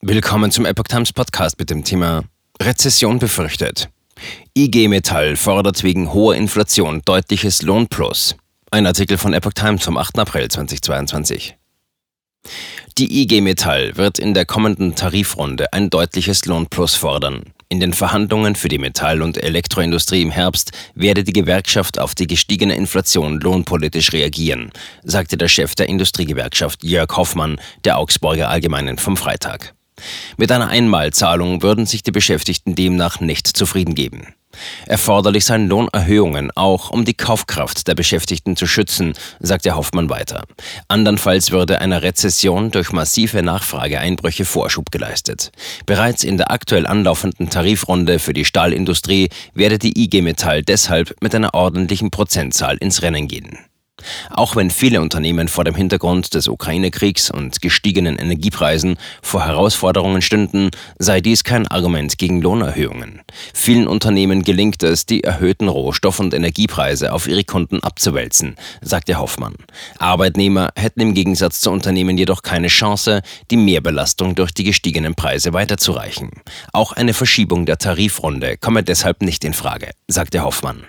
Willkommen zum Epoch Times Podcast mit dem Thema Rezession befürchtet. IG Metall fordert wegen hoher Inflation deutliches Lohnplus. Ein Artikel von Epoch Times vom 8. April 2022. Die IG Metall wird in der kommenden Tarifrunde ein deutliches Lohnplus fordern. In den Verhandlungen für die Metall- und Elektroindustrie im Herbst werde die Gewerkschaft auf die gestiegene Inflation lohnpolitisch reagieren, sagte der Chef der Industriegewerkschaft Jörg Hoffmann der Augsburger Allgemeinen vom Freitag. Mit einer Einmalzahlung würden sich die Beschäftigten demnach nicht zufrieden geben. Erforderlich seien Lohnerhöhungen auch, um die Kaufkraft der Beschäftigten zu schützen, sagte Hoffmann weiter. Andernfalls würde einer Rezession durch massive Nachfrageeinbrüche Vorschub geleistet. Bereits in der aktuell anlaufenden Tarifrunde für die Stahlindustrie werde die IG Metall deshalb mit einer ordentlichen Prozentzahl ins Rennen gehen. Auch wenn viele Unternehmen vor dem Hintergrund des Ukraine-Kriegs und gestiegenen Energiepreisen vor Herausforderungen stünden, sei dies kein Argument gegen Lohnerhöhungen. Vielen Unternehmen gelingt es, die erhöhten Rohstoff- und Energiepreise auf ihre Kunden abzuwälzen, sagte Hoffmann. Arbeitnehmer hätten im Gegensatz zu Unternehmen jedoch keine Chance, die Mehrbelastung durch die gestiegenen Preise weiterzureichen. Auch eine Verschiebung der Tarifrunde komme deshalb nicht in Frage, sagte Hoffmann.